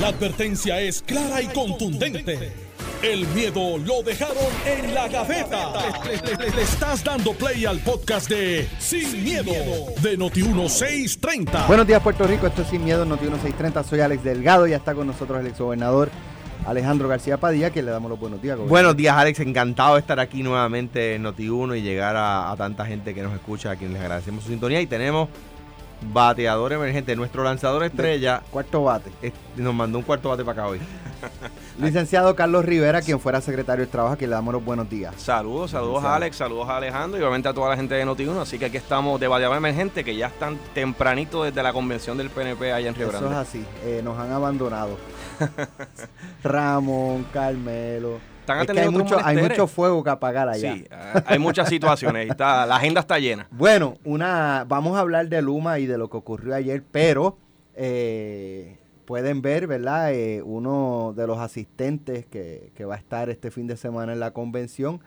La advertencia es clara y contundente. El miedo lo dejaron en la gaveta. Le, le- le- le estás dando play al podcast de Sin, miedo, de Noti1630. Buenos días, Puerto Rico. Esto es Sin Miedo, Noti 1630. Soy Alex Delgado. Ya está con nosotros el exgobernador Alejandro García Padilla, que le damos los buenos días. gobernador. Buenos días, Alex. Encantado de estar aquí nuevamente en Noti1 y llegar a, a tanta gente que nos escucha, a quienes les agradecemos su sintonía. Y tenemos bateador emergente, nuestro lanzador estrella. Cuarto bate. Nos mandó un cuarto bate para acá hoy. Licenciado Carlos Rivera, quien fuera secretario del Trabajo, que le damos los buenos días. Saludos, saludos a Alex, saludos a Alejandro y obviamente a toda la gente de Noti1. Así que aquí estamos de Bateador Emergente, que ya están tempranito desde la convención del PNP allá en Río Eso es Grande. así. eh, nos han abandonado. Ramón, Carmelo. Están Es que hay mucho, hay mucho fuego que apagar allá. Sí, ah, hay muchas situaciones. está, la agenda está llena. Bueno, una, vamos a hablar de Luma y de lo que ocurrió ayer, pero eh, pueden ver, ¿verdad? Eh, uno de los asistentes que, que va a estar este fin de semana en la convención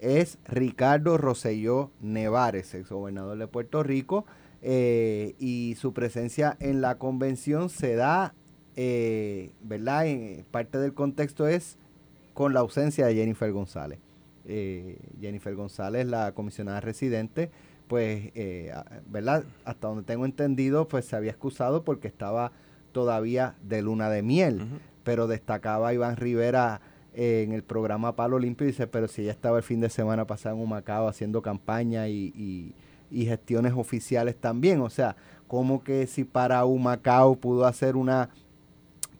es Ricardo Rosselló Nevares, ex gobernador de Puerto Rico, eh, y su presencia en la convención se da, eh, ¿verdad? En, parte del contexto es con la ausencia de Jennifer González. Eh, Jennifer González, la comisionada residente, pues, eh, ¿verdad? Hasta donde tengo entendido, pues se había excusado porque estaba todavía de luna de miel. Pero destacaba Iván Rivera eh, en el programa Palo Limpio y dice, pero si ella estaba el fin de semana pasado en Humacao haciendo campaña y, y- y gestiones oficiales también. O sea, como que si para Humacao pudo hacer una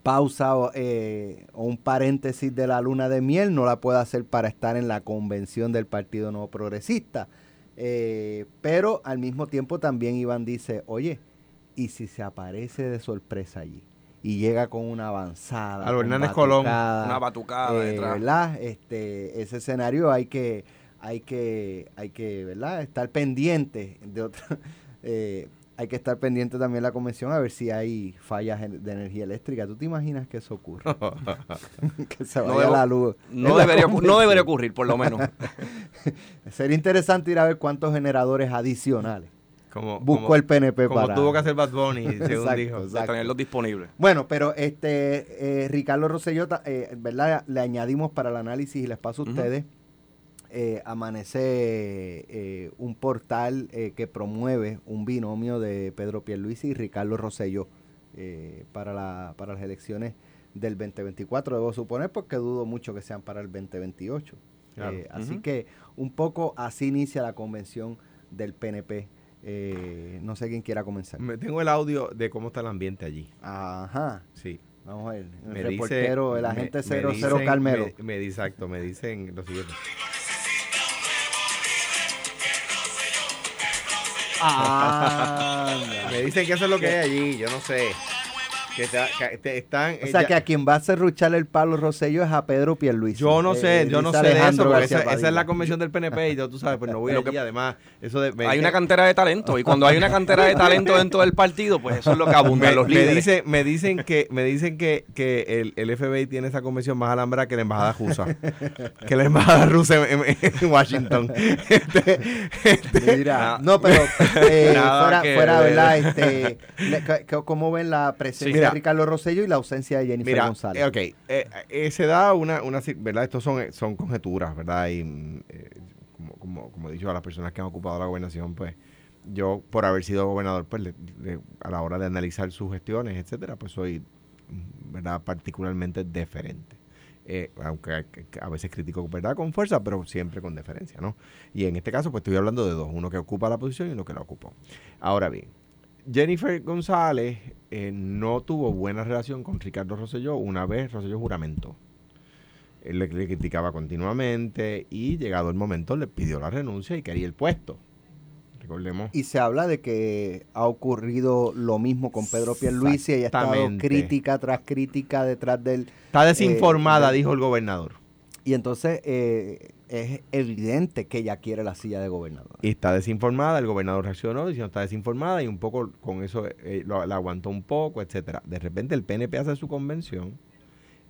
pausa o, eh, o un paréntesis de la luna de miel, no la puede hacer para estar en la convención del Partido Nuevo Progresista. Eh, pero al mismo tiempo también Iván dice, oye, ¿y si se aparece de sorpresa allí? Y llega con una avanzada. Con Hernández Colón. batucada, Una batucada eh, detrás. ¿verdad? Este, ese escenario hay que, hay que, hay que, ¿verdad? Estar pendiente de otro, eh, hay que estar pendiente también la convención a ver si hay fallas de energía eléctrica. ¿Tú te imaginas que eso ocurre? que se No vaya debo- la luz. No debería, no debería ocurrir, por lo menos. Sería interesante ir a ver cuántos generadores adicionales Como, buscó como- el PNP como para... tuvo que hacer Bad Bunny, según Exacto, dijo. exacto. Tenerlos disponibles. Bueno, pero este eh, Ricardo Rosselló, eh, ¿verdad? Le añadimos para el análisis y les paso a ustedes. Eh, amanece eh, un portal eh, que promueve un binomio de Pedro Pierluisi y Ricardo Rosselló eh, para, la, para las elecciones del 2024, debo suponer, porque dudo mucho que sean para el 2028. Claro. Eh, así que un poco así inicia la convención del PNP. No sé quién quiera comenzar. Me tengo el audio de cómo está el ambiente allí. Ajá. Sí. Vamos a ver. El Me dice- reportero, el agente me 00 dicen- Carmelo. Me, exacto, me dicen lo siguiente. Anda. Me dicen que eso es lo que hay allí, yo no sé. Que, te- que te- están. O sea eh, que a quien va a serruchar el palo Rosselló es a Pedro Pierluisi. Yo no sé, Eh, yo no sé de eso, porque esa, esa es la convención del PNP y yo, tú sabes, pues no voy a que- además, eso de... me Hay una cantera de talento y cuando hay una cantera de talento dentro del partido, pues eso es lo que abundan me, los me líderes. dice- me dicen que me dicen que, que el, el FBI tiene esa convención más alhambra que la embajada rusa que la embajada rusa en, en- en Washington Este, este, Mira, no, pero eh, fuera, que fuera ver. ¿verdad? Este, ¿Cómo ven la presencia Sí, mira. de Ricardo Rosselló y la ausencia de Jennifer mira González? eh, ok eh, eh, se da una, una verdad estos son son conjeturas verdad y mm, eh, como, como, como he dicho a las personas que han ocupado la gobernación pues yo por haber sido gobernador pues le- le- a la hora de analizar sus gestiones etcétera pues soy mm, verdad particularmente deferente. Eh, aunque a- que a veces critico verdad con fuerza pero siempre con deferencia no y en este caso pues estoy hablando de dos uno que ocupa la posición y uno que la ocupó. Ahora bien Jennifer González eh, no tuvo buena relación con Ricardo Rosselló. Una vez Rosselló juramentó. Él le, le criticaba continuamente y llegado el momento le pidió la renuncia y quería el puesto. Recordemos. Y se habla de que ha ocurrido lo mismo con Pedro Pierluisi. Ella ha estado crítica tras crítica detrás del... está desinformada eh, dijo el gobernador. Y entonces eh, es evidente que ella quiere la silla de gobernador. y está desinformada el gobernador reaccionó diciendo está desinformada y un poco con eso eh, lo- la aguantó un poco etcétera de repente el PNP hace su convención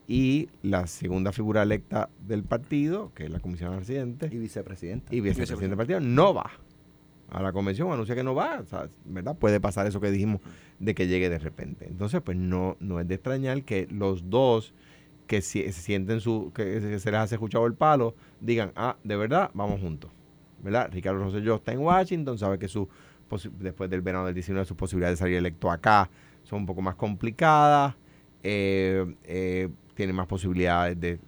y la segunda figura electa del partido que es la comisionada residente Y vicepresidenta. y vicepresidente del partido no va a la convención, anuncia que no va, ¿verdad? Puede pasar eso que dijimos de que llegue de repente. Entonces, pues no, no es de extrañar que los dos que se sienten su, que se les hace escuchado el palo, digan, ah, de verdad, vamos juntos. ¿Verdad? Ricardo Rosselló está en Washington, sabe que su después del verano del 19 sus posibilidades de salir electo acá son un poco más complicadas. Eh, eh, tiene más posibilidades de,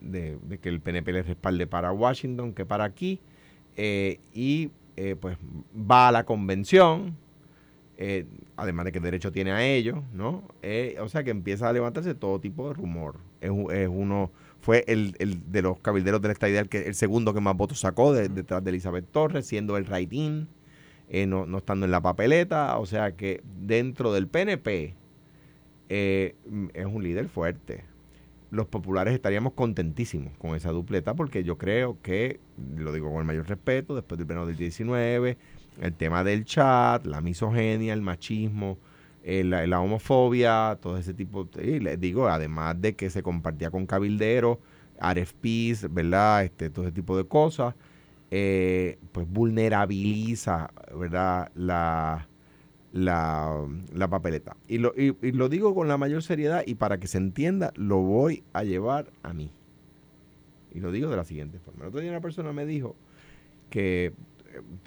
que el PNP le respalde para Washington que para aquí. Eh, y pues va a la convención, además de que el derecho tiene a ello, ¿no? o sea que empieza a levantarse todo tipo de rumor. Es, uno, fue el, de los cabilderos de esta idea el, que, el segundo que más votos sacó detrás de Elizabeth Torres, siendo el write-in, no, no estando en la papeleta. O sea que dentro del PNP es un líder fuerte los populares estaríamos contentísimos con esa dupleta porque yo creo que, lo digo con el mayor respeto, después del verano del 19, el tema del chat, la misoginia, el machismo, eh, la, homofobia, todo ese tipo, y les digo, además de que se compartía con cabilderos, RFPs, ¿verdad? Este, todo ese tipo de cosas, eh, pues vulnerabiliza, ¿verdad? La, la, la papeleta. Y lo, y, lo digo con la mayor seriedad y para que se entienda, lo voy a llevar a mí. Y lo digo de la siguiente forma. El otro día una persona me dijo que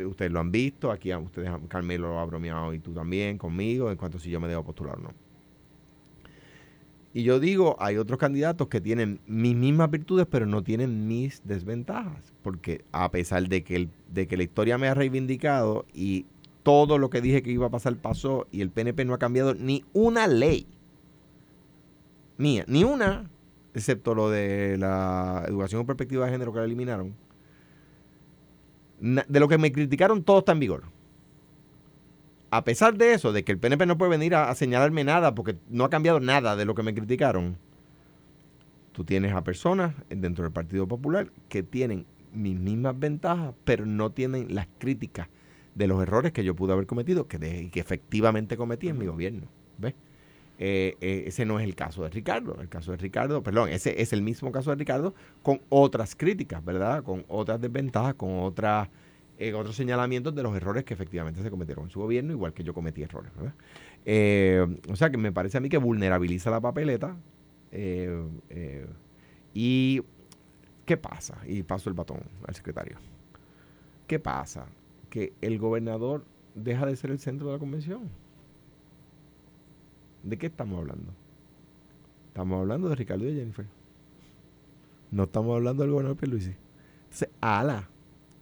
ustedes lo han visto, aquí ustedes, Carmelo lo ha bromeado y tú también conmigo, en cuanto si yo me debo postular o no. Y yo digo, hay otros candidatos que tienen mis mismas virtudes, pero no tienen mis desventajas. Porque a pesar de que, el, de que la historia me ha reivindicado y todo lo que dije que iba a pasar pasó y el PNP no ha cambiado ni una ley mía, ni una, excepto lo de la educación con perspectiva de género que la eliminaron. De lo que me criticaron, todo está en vigor. A pesar de eso, de que el PNP no puede venir a, señalarme nada porque no ha cambiado nada de lo que me criticaron, tú tienes a personas dentro del Partido Popular que tienen mis mismas ventajas, pero no tienen las críticas de los errores que yo pude haber cometido, que, que efectivamente cometí en mi gobierno. ¿Ves? Eh, eh, ese no es el caso de Ricardo. El caso de Ricardo, perdón, ese es el mismo caso de Ricardo con otras críticas, ¿verdad? Con otras desventajas, con otras, eh, otros señalamientos de los errores que efectivamente se cometieron en su gobierno, igual que yo cometí errores. ¿verdad? o sea que me parece a mí que vulnerabiliza la papeleta. y ¿qué pasa? Y paso el batón al secretario. ¿Qué pasa? que el gobernador deja de ser el centro de la convención. ¿De qué estamos hablando? Estamos hablando de Ricardo y de Jennifer. No estamos hablando del gobernador Pierluisi. Entonces, ala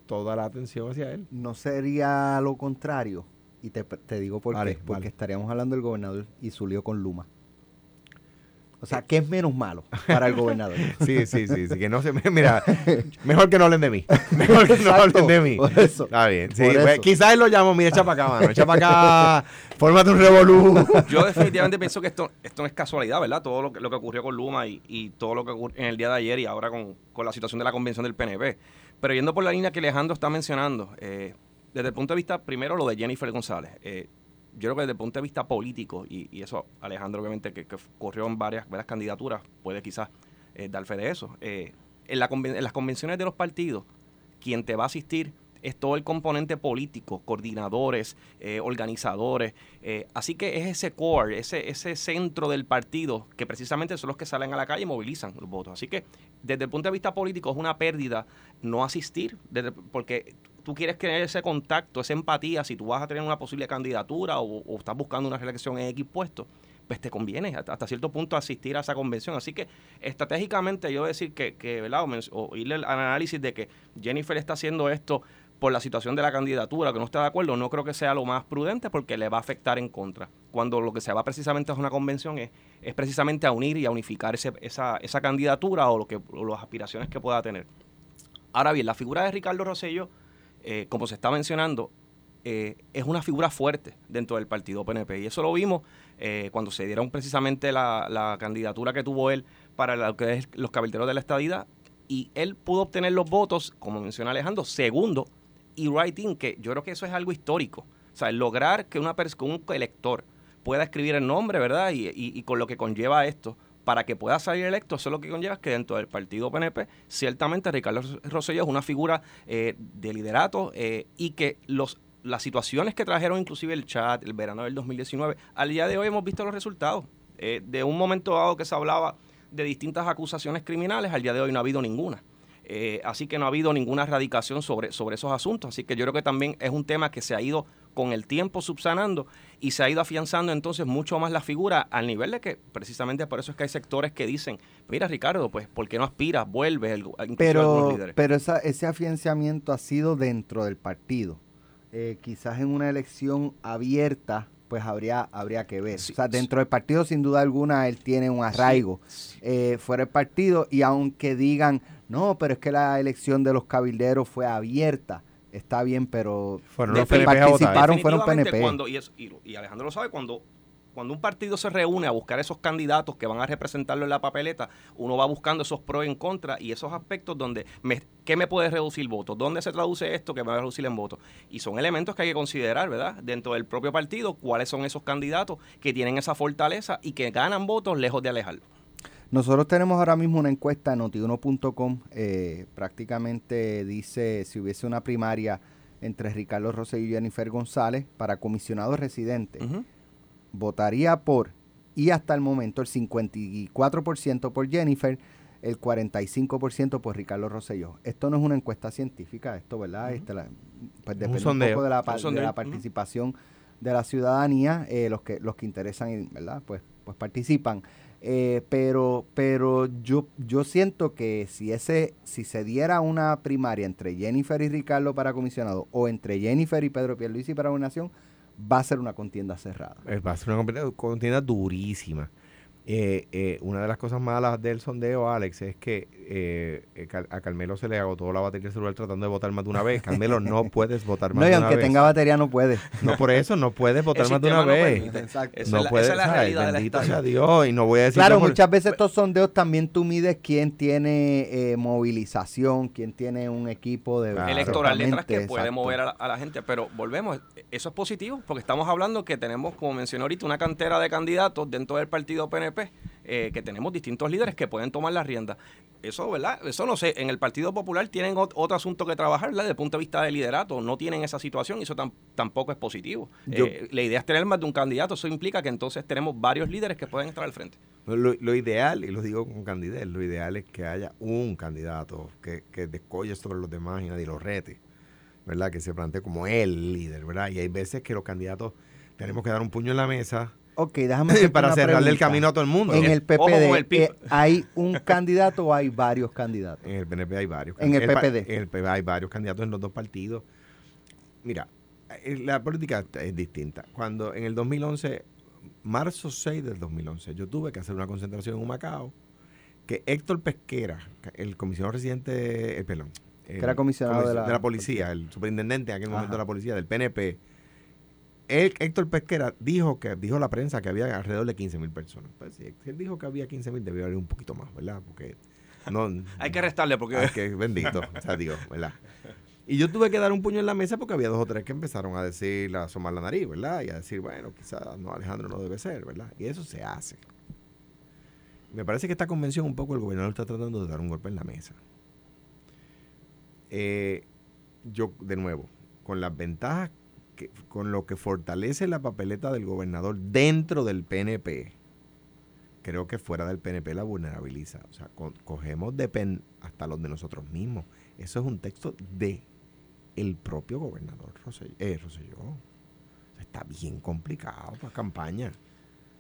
toda la atención hacia él. No sería lo contrario. Y te, digo por qué. Porque estaríamos hablando del gobernador y su lío con Luma. O sea, ¿qué es menos malo para el gobernador? sí, sí, sí, sí, que no se mira, mejor que no hablen de mí. Mejor que no hablen de mí. Está bien. Sí, pues, quizás él lo llamo, mira, echa para acá, mano, echa para acá, fórmate un revolú. Yo definitivamente pienso que esto, esto no es casualidad, ¿verdad? Todo lo que, lo que ocurrió con Luma y, y todo lo que ocurrió en el día de ayer y ahora con, con, la situación de la convención del PNP. Pero yendo por la línea que Alejandro está mencionando, eh, desde el punto de vista, primero lo de Jennifer González. Eh, yo creo que desde el punto de vista político, y, eso Alejandro obviamente que, corrió en varias, varias candidaturas, puede quizás eh, dar fe de eso. Eh, en, las convenciones de los partidos, quien te va a asistir es todo el componente político, coordinadores, eh, organizadores. así que es ese core, ese, ese centro del partido que precisamente son los que salen a la calle y movilizan los votos. Así que desde el punto de vista político es una pérdida no asistir, porque tú quieres tener ese contacto, esa empatía, si tú vas a tener una posible candidatura o, estás buscando una reelección en X puesto, pues te conviene hasta, cierto punto asistir a esa convención. Así que estratégicamente yo decir que, que ¿verdad? O, irle al análisis de que Jennifer está haciendo esto por la situación de la candidatura, que no está de acuerdo, no creo que sea lo más prudente porque le va a afectar en contra. Cuando lo que se va precisamente a una convención es, es precisamente a unir y a unificar ese, esa, esa candidatura o, lo que, o las aspiraciones que pueda tener. Ahora bien, la figura de Ricardo Rosello eh, como se está mencionando, eh, es una figura fuerte dentro del partido PNP. Y eso lo vimos eh, cuando se dieron precisamente la, candidatura que tuvo él para lo que es los cabilderos de la estadidad. Y él pudo obtener los votos, como menciona Alejandro, segundo y writing, que yo creo que eso es algo histórico. O sea, lograr que una un elector pueda escribir el nombre, ¿verdad? y con lo que conlleva esto, para que pueda salir electo, eso lo que conlleva es que dentro del partido PNP, ciertamente Ricardo Rosselló es una figura eh, de liderato eh, y que los las situaciones que trajeron inclusive el chat, el verano del 2019, al día de hoy hemos visto los resultados. Eh, de un momento dado que se hablaba de distintas acusaciones criminales, al día de hoy no ha habido ninguna. Así que no ha habido ninguna erradicación sobre, sobre esos asuntos. Así que yo creo que también es un tema que se ha ido con el tiempo subsanando y se ha ido afianzando entonces mucho más la figura al nivel de que precisamente por eso es que hay sectores que dicen, mira Ricardo, pues ¿por qué no aspiras, vuelves? Pero, pero ese afianzamiento ha sido dentro del partido. Eh, quizás en una elección abierta pues habría, habría que ver. o sea, dentro del partido, sin duda alguna, él tiene un arraigo eh, fuera del partido y aunque digan, no, pero es que la elección de los cabilderos fue abierta, está bien, pero fueron los participaron fueron PNP. Cuando, y, y, Alejandro lo sabe, cuando cuando un partido se reúne a buscar esos candidatos que van a representarlo en la papeleta, uno va buscando esos pros y en contra y esos aspectos donde, me, ¿qué me puede reducir votos? ¿Dónde se traduce esto que me va a reducir en votos? Y son elementos que hay que considerar, ¿verdad? Dentro del propio partido, cuáles son esos candidatos que tienen esa fortaleza y que ganan votos lejos de alejarlo. Nosotros tenemos ahora mismo una encuesta en notiuno.com, eh, prácticamente dice si hubiese una primaria entre Ricardo Rosselló y Jennifer González para comisionados residentes votaría por, y hasta el momento el 54% por Jennifer, el 45% por Ricardo Rosselló. Esto no es una encuesta científica, esto, ¿verdad? este, pues depende un, poco de la, participación de la ciudadanía, eh, los que los que interesan, ¿verdad? Pues, pues participan. Eh, pero pero yo yo siento que si ese si se diera una primaria entre Jennifer y Ricardo para comisionado o entre Jennifer y Pedro Pierluisi para nación va a ser una contienda cerrada. Eh, va a ser una contienda durísima. Eh, eh, una de las cosas malas del sondeo, Alex, es que eh, a Carmelo se le agotó la batería del celular tratando de votar más de una vez. Carmelo, no puedes votar más de una vez. No, y aunque tenga batería, no puede. No, por eso, no puedes votar más de una vez. Exacto. No puedes, esa es la realidad bendito sea Dios, y no voy a decir... Claro, muchas veces estos sondeos también tú mides quién tiene movilización, quién tiene un equipo de... Electoral detrás que puede mover a la, a la gente, pero volvemos, eso es positivo, porque estamos hablando que tenemos, como mencioné ahorita, una cantera de candidatos dentro del partido PNP eh, que tenemos distintos líderes que pueden tomar la rienda. Eso, ¿verdad? Eso no sé, en el Partido Popular tienen otro asunto que trabajar, ¿verdad? Desde el punto de vista del liderato, no tienen esa situación y eso tampoco es positivo. Eh, la idea es tener más de un candidato, eso implica que entonces tenemos varios líderes que pueden estar al frente. Lo, ideal, y lo digo con candidez, lo ideal es que haya un candidato que, que descolle sobre los demás y nadie lo rete, ¿verdad? Que se plantee como el líder, ¿verdad? Y hay veces que los candidatos tenemos que dar un puño en la mesa Ok, déjame Para cerrarle el camino a todo el mundo. En el PPD, eh, ¿hay un candidato o hay varios candidatos? En el PNP hay varios. En el PPD. En el PPD hay varios candidatos en los dos partidos. Mira, eh, la política es distinta. Cuando en el 2011, marzo 6 del 2011, yo tuve que hacer una concentración en un Macao, que Héctor Pesquera, el comisionado residente, el pelón, que era comisionado de la, de la policía, el superintendente en aquel momento de la policía, del PNP, Héctor Pesquera dijo que dijo la prensa que había alrededor de 15 mil personas. Pues, si él dijo que había 15 mil, debió haber un poquito más, ¿verdad? Porque no, hay que restarle porque hay que bendito, o sea, digo, ¿verdad? Y yo tuve que dar un puño en la mesa porque había dos o tres que empezaron a decir, a asomar la nariz, ¿verdad? Y a decir, bueno, quizás no, Alejandro no debe ser, ¿verdad? Y eso se hace. Me parece que esta convención un poco el gobernador está tratando de dar un golpe en la mesa. Eh, yo, de nuevo, con las ventajas con lo que fortalece la papeleta del gobernador dentro del PNP, creo que fuera del PNP la vulnerabiliza. O sea, cogemos de hasta los de nosotros mismos. Eso es un texto de el propio gobernador Rosselló. Eh, está bien complicado para campaña.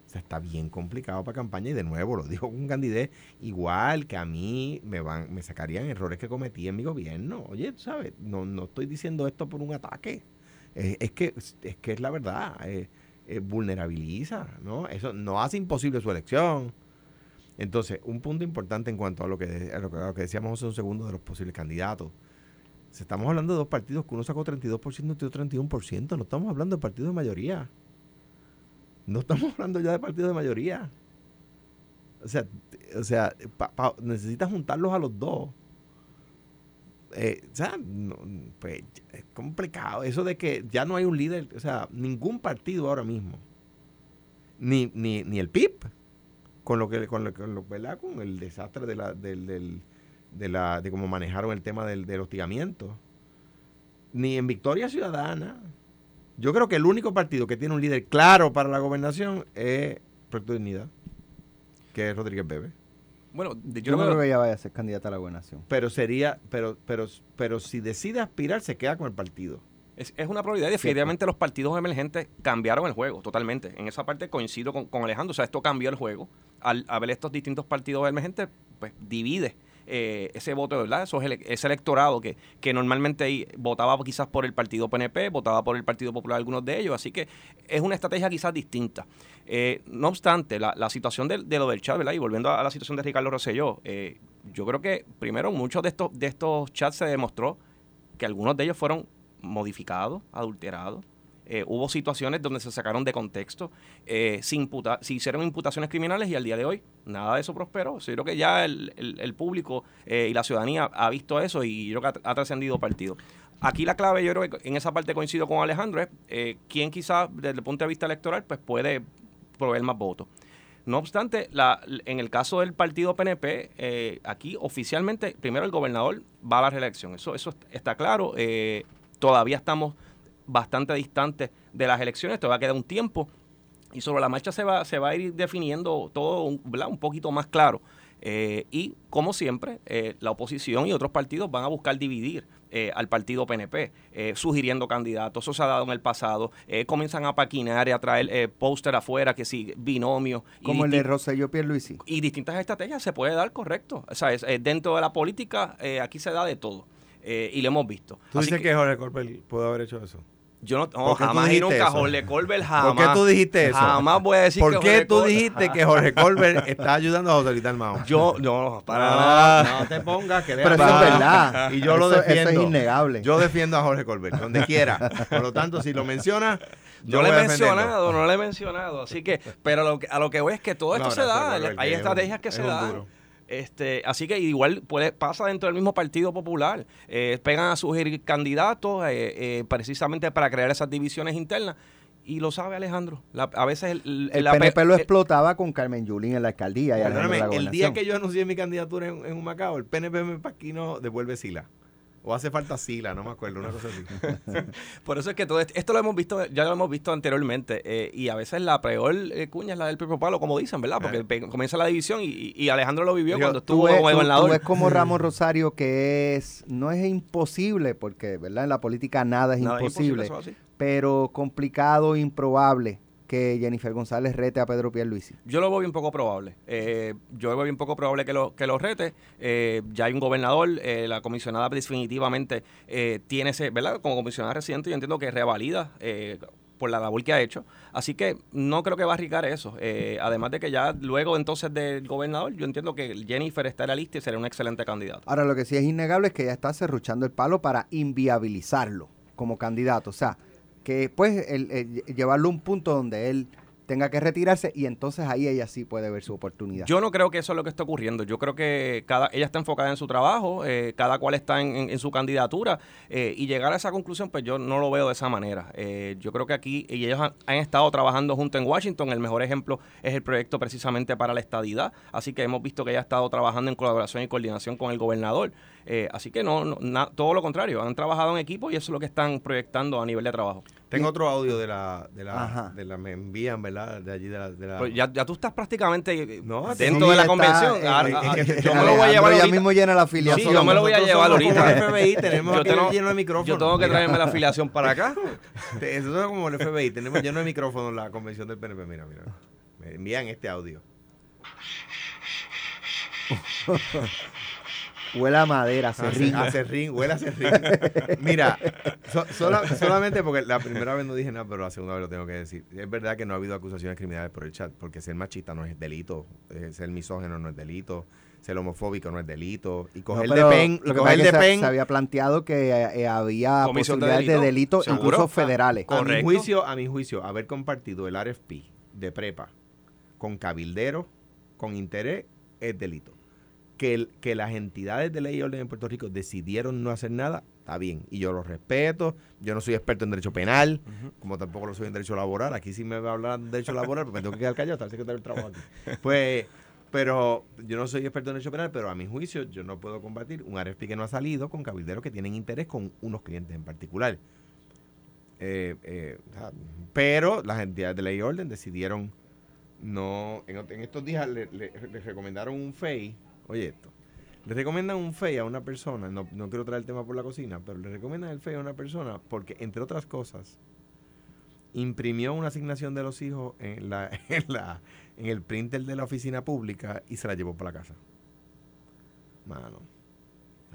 O sea, está bien complicado para campaña y de nuevo lo dijo un candidato igual que a mí me van me sacarían errores que cometí en mi gobierno. Oye, ¿sabes? No, no estoy diciendo esto por un ataque es, que, es que es la verdad, eh, eh, vulnerabiliza, ¿no? Eso no hace imposible su elección. Entonces, un punto importante en cuanto a lo que, a lo que, decíamos hace un segundo de los posibles candidatos. Si estamos hablando de dos partidos que uno sacó 32% y otro 31%, no estamos hablando de partidos de mayoría. No estamos hablando ya de partidos de mayoría. O sea, o sea necesitas juntarlos a los dos eh, o sea, pues es complicado. Eso de que ya no hay un líder, o sea, ningún partido ahora mismo, ni, ni, ni el PIB, con lo que con lo, con, lo, con el desastre de la, del, del, de la de cómo manejaron el tema del, del hostigamiento, ni en Victoria Ciudadana, Yo creo que el único partido que tiene un líder claro para la gobernación es Proyecto de Dignidad, que es Rodríguez Bebe. Bueno, Yo yo no creo creo que ella vaya a ser candidata a la gobernación. Pero sería, pero, pero, pero si decide aspirar, se queda con el partido. Es, es una probabilidad. Definitivamente los partidos emergentes cambiaron el juego totalmente. En esa parte coincido con, con Alejandro. O sea, esto cambió el juego. Al haber estos distintos partidos emergentes, pues divide eh, ese voto, ¿verdad? Eso es ele- ese electorado que, que normalmente votaba quizás por el partido PNP, votaba por el Partido Popular algunos de ellos. Así que es una estrategia quizás distinta. Eh, no obstante, la, la situación de, de lo del chat, ¿verdad? Y volviendo a, a la situación de Ricardo Rosselló, eh, yo creo que primero muchos de estos, de estos chats se demostró que algunos de ellos fueron modificados, adulterados. Eh, hubo situaciones donde se sacaron de contexto, eh, se, imputa- se hicieron imputaciones criminales y al día de hoy nada de eso prosperó. Yo creo que ya el, el- público eh, y la ciudadanía ha visto eso y yo creo que ha, trascendido partido. Aquí la clave, yo creo que en esa parte coincido con Alejandro, es eh, quién quizás desde el punto de vista electoral pues puede proveer más votos. No obstante, la, en el caso del partido PNP, aquí oficialmente, primero el gobernador va a la reelección. Eso, eso está claro. Todavía estamos bastante distantes de las elecciones, todavía queda un tiempo. Y sobre la marcha se va, se va a ir definiendo todo un, un poquito más claro. Eh, y como siempre, eh, la oposición y otros partidos van a buscar dividir eh, al partido PNP, eh, sugiriendo candidatos. Eso se ha dado en el pasado. Eh, comienzan a paquinar y a traer eh, póster afuera, que sí, binomios. y Como el de Rosselló Pierluisi. y distintas estrategias se puede dar correcto. O sea, es- dentro de la política eh, aquí se da de todo. Eh, y lo hemos visto. ¿Tú Así dices que, Jorge Colbert pudo haber hecho eso? Yo no, no, ¿Por qué tú jamás y nunca eso? Jorge Colbert jamás. ¿Por qué tú dijiste eso? Jamás voy a decir ¿Por que qué Jorge tú dijiste que Jorge Colbert está ayudando a José Luis Dalmao? Yo, no, para No, nada. no te pongas que Pero eso es verdad. Y yo lo Eso- eso es defiendo. innegable. Yo defiendo a Jorge Colbert, donde quiera. Por lo tanto, si lo menciona, Yo le he mencionado, no le he mencionado. Así que, pero lo que- a lo que voy es que todo esto No, se no, da. Hay estrategias que es se dan. Este, así que igual puede, pasa dentro del mismo Partido Popular. Eh, pegan a sugerir candidatos eh, eh, precisamente para crear esas divisiones internas. Y lo sabe Alejandro. La- a veces el, El PNP lo explotaba con Carmen Yulín en la alcaldía y el día que yo anuncié mi candidatura en, en Humacao, el PNP me paquino devuelve Sila. O hace falta Sila, no me acuerdo, una cosa así. Por eso es que todo esto, esto lo hemos visto, ya lo hemos visto anteriormente, eh, y a veces la peor eh, cuña es la del propio palo, como dicen, ¿verdad? Porque Eh. comienza la división y, y Alejandro lo vivió cuando estuvo como tú- tú gobernador. ves como Ramos Rosario que es no es imposible porque verdad en la política nada es Nada, imposible, es pero complicado improbable que Jennifer González rete a Pedro Pierluisi Yo lo veo bien poco probable. Eh, yo lo veo bien poco probable que lo, que lo rete. Eh, ya hay un gobernador, eh, la comisionada definitivamente tiene ese, ¿verdad? Como comisionada residente, yo entiendo que revalida por la labor que ha hecho. Así que no creo que va a arriesgar eso. Eh, además de que ya luego entonces del gobernador, yo entiendo que Jennifer está en la lista y será una excelente candidata. Ahora, lo que sí es innegable es que ella está cerruchando el palo para inviabilizarlo como candidato. O sea, que pues el- llevarlo a un punto donde él tenga que retirarse y entonces ahí ella sí puede ver su oportunidad. Yo no creo que eso es lo que está ocurriendo. Yo creo que cada ella está enfocada en su trabajo, eh, cada cual está en su candidatura eh, y llegar a esa conclusión, pues yo no lo veo de esa manera. Eh, yo creo que aquí y ellos han, han estado trabajando junto en Washington. El mejor ejemplo es el proyecto precisamente para la estadidad. Así que hemos visto que ella ha estado trabajando en colaboración y coordinación con el gobernador. Eh, así que no, no- na- todo lo contrario, han trabajado en equipo y eso es lo que están proyectando a nivel de trabajo. Tengo otro audio de la, de Ajá. la, de la, me envían, ¿verdad? De allí, de la, de la- Pues ya, ya tú estás prácticamente eh, No, dentro Sí, de la está, convención. eh, eh, ah, eh, yo me lo voy a llevar ya ahorita. mismo llena la Sí, afiliación. yo me lo voy a llevar ahorita. el FBI, tenemos Yo tengo- lleno de micrófonos. Yo tengo que Mira. traerme la afiliación para acá. Eso es como el FBI, tenemos lleno de micrófonos la convención del PNP. Mira, mira. Me envían este audio. Huele a madera, ringa. hace ring, huele a ring. Mira, so- sola- solamente porque la primera vez no dije nada, pero la segunda vez lo tengo que decir. Es verdad que no ha habido acusaciones criminales por el chat, porque ser machista no es delito, eh, ser misógeno no es delito, ser homofóbico no es delito, y No, coger pero de pen, lo que pasa coger es de que se, pen, se había planteado que eh, eh, había Comisión de posibilidades de delito, delitos, incluso federales. a mi juicio, a mi juicio, haber compartido el RFP de prepa con cabildero, con interés, es delito. Que, el- que las entidades de ley y orden en Puerto Rico decidieron no hacer nada, está bien. Y yo lo respeto. Yo no soy experto en derecho penal, como tampoco lo soy en derecho laboral. Aquí sí me va a hablar de derecho laboral, porque me tengo que quedar callado, está el secretario del trabajo aquí. Pues, pero yo no soy experto en derecho penal, pero a mi juicio yo no puedo combatir un RFP que no ha salido con cabilderos que tienen interés con unos clientes en particular. Eh, eh, pero las entidades de ley y orden decidieron no. En, en estos días le, le- le recomendaron un FEI. Oye, esto. Le recomiendan un FEI a una persona. No, no quiero traer el tema por la cocina, pero le recomiendan el FEI a una persona porque, entre otras cosas, imprimió una asignación de los hijos en, la, en, la, en el printer de la oficina pública y se la llevó para la casa. Mano.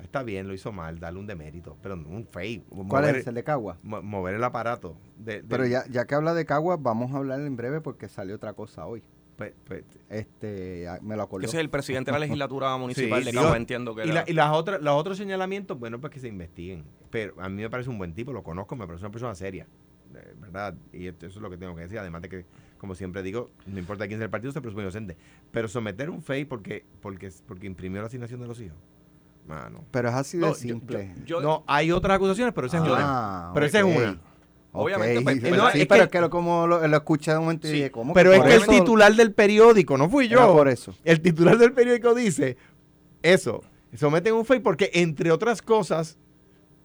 Está bien, lo hizo mal, darle un demérito, pero no un FEI. ¿Cuál mover- es el de Cagua? mo- mover el aparato. De, Pero ya, ya que habla de Cagua, vamos a hablar en breve porque salió otra cosa hoy. Pues- pues, Este, ah, me lo acordó. ese es el presidente de la legislatura municipal Sí, de digo, Cagua, entiendo que y, era- la- y las otras, los otros señalamientos, bueno, pues que se investiguen. Pero a mí me parece un buen tipo, lo conozco, me parece una persona seria, ¿verdad? Y esto- eso es lo que tengo que decir. Además de que, como siempre digo, no importa quién sea el partido, se presume inocente. Pero someter un FEI porque, porque, porque imprimió la asignación de los hijos, mano. Pero es así de No, yo- simple. yo- no, hay otras acusaciones, pero esa es una. Ah, Pero esa es una. Obviamente, Ok. pues, Sí, ¿verdad? sí, Es pero que- es que lo, como lo, lo escuché de un momento y Sí, dije, ¿cómo? Pero es que el titular del periódico, no fui Era yo. por eso. El titular del periódico dice eso. Someten un FEI porque, entre otras cosas,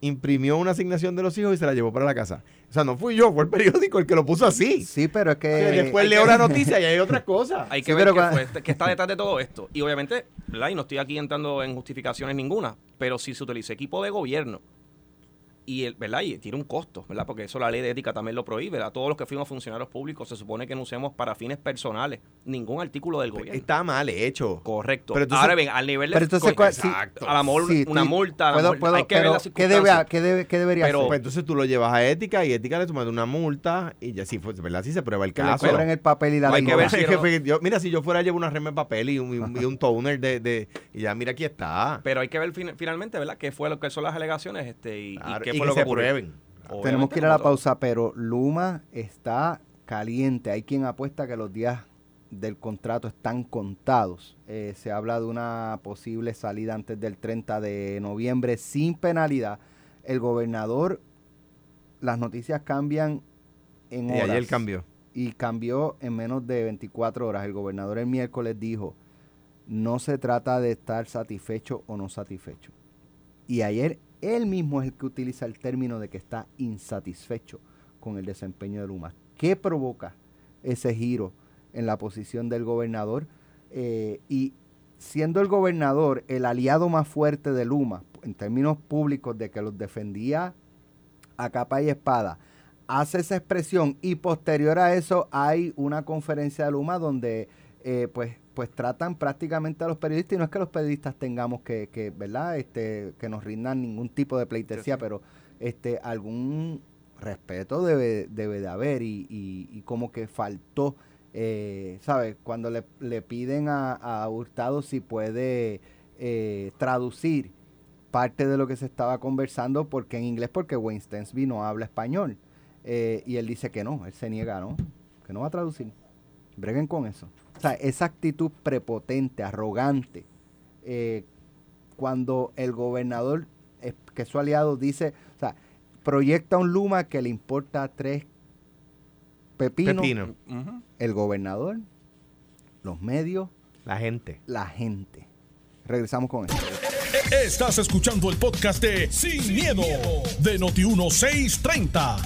imprimió una asignación de los hijos y se la llevó para la casa. O sea, no fui yo, fue el periódico el que lo puso así. Sí, pero es que... Después leo que- la noticia y hay otras cosas. Hay que Sí, ver fue qué está detrás de todo esto. Y obviamente, ¿verdad? Y no estoy aquí entrando en justificaciones ninguna, pero si se utiliza equipo de gobierno y el, ¿verdad? Y tiene un costo, ¿verdad? Porque eso la ley de ética también lo prohíbe. A todos los que fuimos funcionarios públicos se supone que no usemos para fines personales ningún artículo del gobierno. Está mal hecho. Correcto. Pero entonces- Al nivel al nivel de Pero entonces, ¿cuál- sí, Exacto. a la mol- una multa, a la puedo- mol- puedo- hay que ver las ¿qué, debe, qué, debe, ¿Qué debería Pero- hacer? Pues entonces tú lo llevas a ética y ética le tomas una multa y ya sí, fue, ¿verdad? Sí se prueba el le caso. cobren el papel y la Hay que ver lengua. si- Es que fue- yo- mira, si yo fuera llevo una rema de papel y un, y un- y toner de, de- Y ya, mira, aquí está. Pero hay que ver fin- finalmente, ¿verdad? ¿Qué fue lo que son las alegaciones este, y, y Claro, qué y fue que lo que se ocurrió? prueben. Tenemos que ir a la pausa, pero Luma está caliente. Hay quien apuesta que los días del contrato están contados. Eh, se habla de una posible salida antes del 30 de noviembre sin penalidad. El gobernador, las noticias cambian en Y horas. ayer cambió. y cambió en menos de 24 horas. El gobernador el miércoles dijo, no se trata de estar satisfecho o no satisfecho. Y ayer él mismo es el que utiliza el término de que está insatisfecho con el desempeño de Luma. ¿Qué provoca ese giro en la posición del gobernador? Eh, y siendo el gobernador el aliado más fuerte de Luma, en términos públicos de que los defendía a capa y espada, hace esa expresión y posterior a eso hay una conferencia de Luma donde eh, pues pues tratan prácticamente a los periodistas y no es que los periodistas tengamos que, que verdad este que nos rindan ningún tipo de pleitesía Sí, sí. pero este algún respeto debe, debe de haber y, y- y como que faltó eh, ¿sabes? Cuando le, le piden a, a Hurtado si puede eh, traducir parte de lo que se estaba conversando porque en inglés porque Wayne Stensby no habla español Eh, y él dice que no, él se niega, ¿no? Que no va a traducir. Breguen con eso. O sea, esa actitud prepotente, arrogante, eh, cuando el gobernador, eh, que es su aliado, dice, o sea, proyecta un Luma que le importa tres pepinos, Pepino. El gobernador, los medios, La gente. la gente. Regresamos con eso. Estás escuchando el podcast de Sin, miedo, de Noti1630.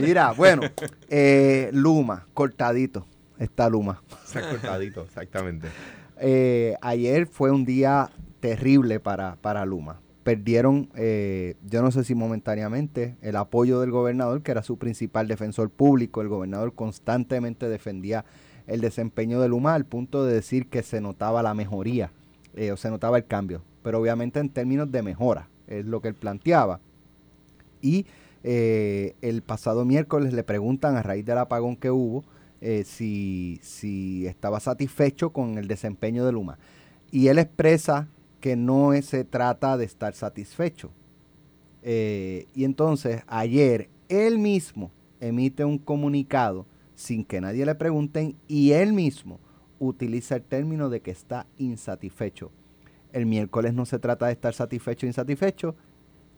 Mira, bueno, eh, Luma, cortadito, está Luma. Se ha cortadito, exactamente. Eh, ayer fue un día terrible para, para Luma. Perdieron, eh, yo no sé si momentáneamente, el apoyo del gobernador, que era su principal defensor público. El gobernador constantemente defendía el desempeño de Luma al punto de decir que se notaba la mejoría, eh, o se notaba el cambio. Pero obviamente en términos de mejora, es lo que él planteaba. Y eh, el pasado miércoles le preguntan a raíz del apagón que hubo eh, si, si estaba satisfecho con el desempeño de Luma. Y él expresa que no se trata de estar satisfecho. Eh, y entonces ayer él mismo emite un comunicado sin que nadie le pregunten y él mismo utiliza el término de que está insatisfecho. El miércoles no se trata de estar satisfecho o insatisfecho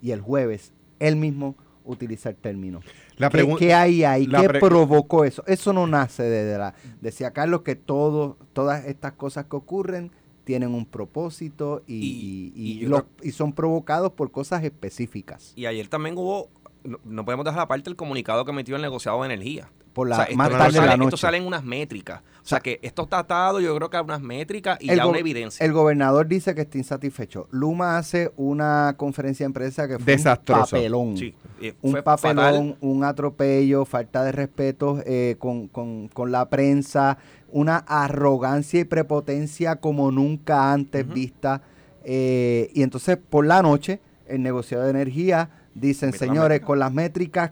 y el jueves él mismo utiliza el término. La ¿Qué, qué hay ahí? la ¿Qué provocó eso? Eso no nace de, de la... Decía Carlos que todo, todas estas cosas que ocurren tienen un propósito y, Y- y- y y yo lo- creo- y son provocados por cosas específicas. Y ayer también hubo no, no podemos dejar aparte el comunicado que metió el negociado de energía. Por la, O sea, esto, más esto tarde de la esto noche. sale en unas métricas. O sea, que esto está atado, yo creo que a unas métricas y el, ya una evidencia. el gobernador dice que está insatisfecho. Luma hace una conferencia de prensa que fue Desastroso. un papelón. Sí, eh, un fue papelón, fatal. un atropello, falta de respeto eh, con, con- con la prensa, una arrogancia y prepotencia como nunca antes vista. Eh, y entonces por la noche, el negociado de energía dicen, señores, con las métricas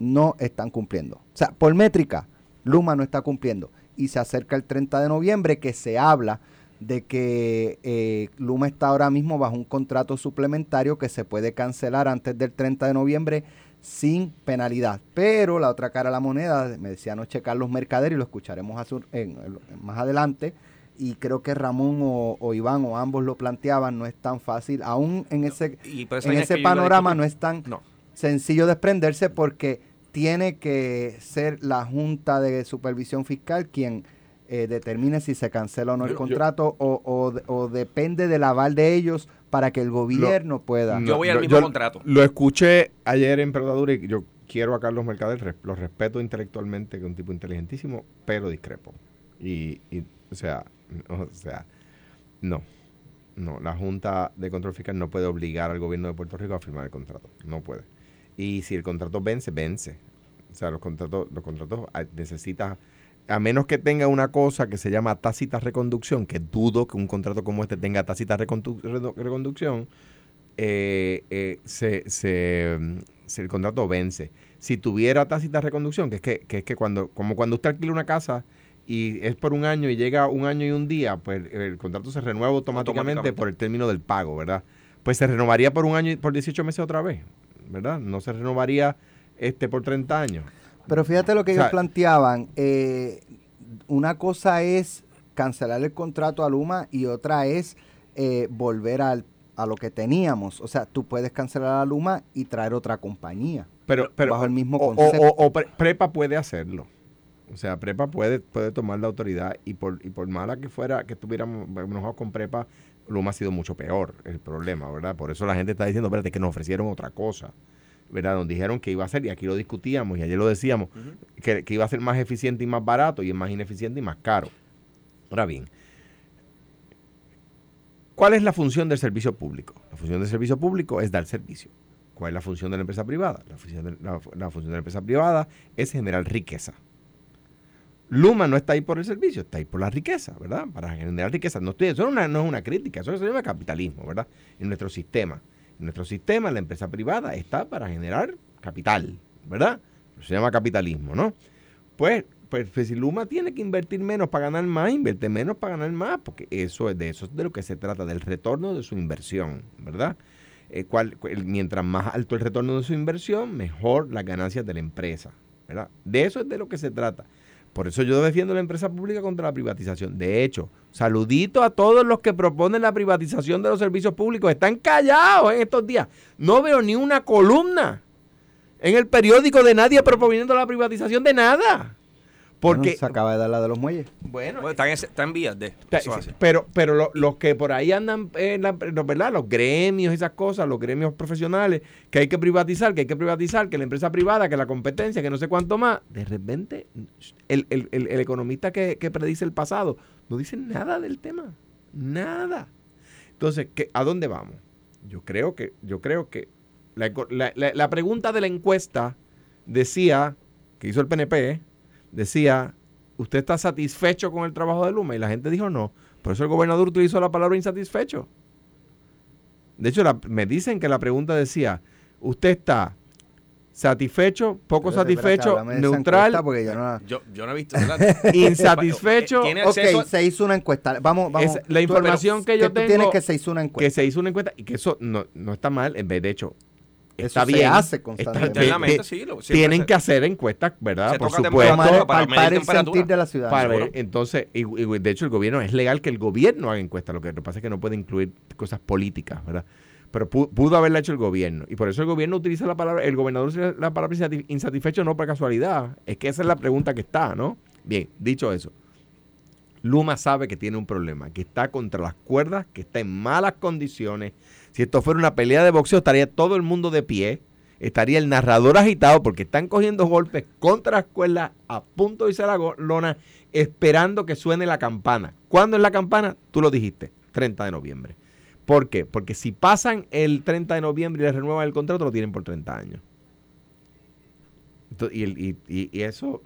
no están cumpliendo. O sea, por métrica, Luma no está cumpliendo. Y se acerca el 30 de noviembre que se habla de que eh, Luma está ahora mismo bajo un contrato suplementario que se puede cancelar antes del 30 de noviembre sin penalidad. Pero la otra cara de la moneda, me decía anoche Carlos Mercader y lo escucharemos más adelante, y creo que Ramón o, o Iván o ambos lo planteaban, no es tan fácil, aún en ese, en es ese panorama no es tan No. sencillo desprenderse porque tiene que ser la Junta de Supervisión Fiscal quien eh, determine si se cancela o no el Yo- yo- contrato o, o de- o depende del aval de ellos para que el gobierno pueda. Yo voy al lo- mismo contrato. Lo escuché ayer en Perdadura y yo quiero a Carlos Mercader, lo respeto intelectualmente, que es un tipo inteligentísimo, pero discrepo. Y, y, o sea, o sea, no. No, la Junta de Control Fiscal no puede obligar al gobierno de Puerto Rico a firmar el contrato. No puede. Y si el contrato vence, vence. O sea, los contratos, los contratos ah, necesita, a menos que tenga una cosa que se llama tácita reconducción, que dudo que un contrato como este tenga tácita recondu- reconducción, eh, eh, se, se, mm, se- el contrato vence. Si tuviera tácita reconducción, que es que, que es que cuando, como cuando usted alquila una casa y es por un año y llega un año y un día, pues el contrato se renueva automáticamente, Automáticamente. por el término del pago, ¿verdad? Pues se renovaría por un año y por 18 meses otra vez, ¿verdad? No se renovaría este por 30 años. Pero fíjate lo que O sea, ellos planteaban. eh, una cosa es cancelar el contrato a Luma y otra es eh, volver al- a lo que teníamos. O sea, tú puedes cancelar a Luma y traer otra compañía. Pero, pero bajo el mismo o- concepto. o- o Pre- Prepa puede hacerlo. O sea, Prepa puede, puede tomar la autoridad y por, y por mala que fuera que estuviéramos enojados con Prepa, Luma ha sido mucho peor el problema, ¿verdad? Por eso la gente está diciendo, espérate, que nos ofrecieron otra cosa, ¿verdad? Nos dijeron que iba a ser, y aquí lo discutíamos, y ayer lo decíamos, que, que iba a ser más eficiente y más barato, y es más ineficiente y más caro. Ahora bien, ¿cuál es la función del servicio público? La función del servicio público es dar servicio. ¿Cuál es la función de la empresa privada? La función de la, la función de la empresa privada es generar riqueza. Luma no está ahí por el servicio, está ahí por la riqueza, ¿verdad? Para generar riqueza. No, estoy, eso no es una, crítica, eso se llama capitalismo, ¿verdad? En nuestro sistema. En nuestro sistema, la empresa privada está para generar capital, ¿verdad? Eso se llama capitalismo, ¿no? Pues, pues, pues, si Luma tiene que invertir menos para ganar más, invierte menos para ganar más, porque eso es de eso es de lo que se trata, del retorno de su inversión, ¿verdad? Eh, cuál- mientras más alto el retorno de su inversión, mejor las ganancias de la empresa, ¿verdad? De eso es de lo que se trata. Por eso yo defiendo la empresa pública contra la privatización. De hecho, saludito a todos los que proponen la privatización de los servicios públicos. Están callados en estos días. No veo ni una columna en el periódico de nadie proponiendo la privatización de nada. Porque, Bueno, se acaba de dar la de los muelles. bueno, Bueno, está, en, ese- está en vías de. Eso. Pero, pero lo- los que por ahí andan, eh, la- los, ¿verdad? Los gremios, y esas cosas, los gremios profesionales, que hay que privatizar, que hay que privatizar, que la empresa privada, que la competencia, que no sé cuánto más. De repente, el, el- el- el economista que, que predice el pasado no dice nada del tema. Nada. Entonces, ¿qué- ¿a dónde vamos? Yo creo que, yo creo que la- la- la pregunta de la encuesta decía, que hizo el PNP, decía, ¿usted está satisfecho con el trabajo de Luma? Y la gente dijo no. Por eso el gobernador utilizó la palabra insatisfecho. De hecho, la- me dicen que la pregunta decía, ¿usted está satisfecho, poco satisfecho, neutral, porque yo no la- Yo, yo no he visto. insatisfecho? Tiene Ok, se hizo una encuesta. Vamos, vamos. Es- la Tú- información que yo tú tengo- tienes que se hizo una que encuesta. se hizo una encuesta y que eso no, no está mal, en vez de hecho, Eso está se bien. hace constantemente. Internamente, te- sí, lo- siempre tienen se- que hacer encuestas, ¿verdad? Se Por supuesto. Para, para palpar el sentir de la ciudad. Para seguro. ver, entonces, y, y de hecho el gobierno, es legal que el gobierno haga encuestas, lo que pasa es que no puede incluir cosas políticas, ¿verdad? Pero pu- pudo haberla hecho el gobierno. Y por eso el gobierno utiliza la palabra, el gobernador utiliza la palabra insati- insatisfecho no por casualidad. Es que esa es la pregunta que está, ¿no? Bien, dicho eso. Luma sabe que tiene un problema, que está contra las cuerdas, que está en malas condiciones. Si esto fuera una pelea de boxeo, estaría todo el mundo de pie. estaría el narrador agitado porque están cogiendo golpes contra la escuela a punto de irse a la lona esperando que suene la campana. ¿Cuándo es la campana? Tú lo dijiste, 30 de noviembre. ¿Por qué? Porque si pasan el 30 de noviembre y les renuevan el contrato, lo tienen por 30 años. Y, y, eso,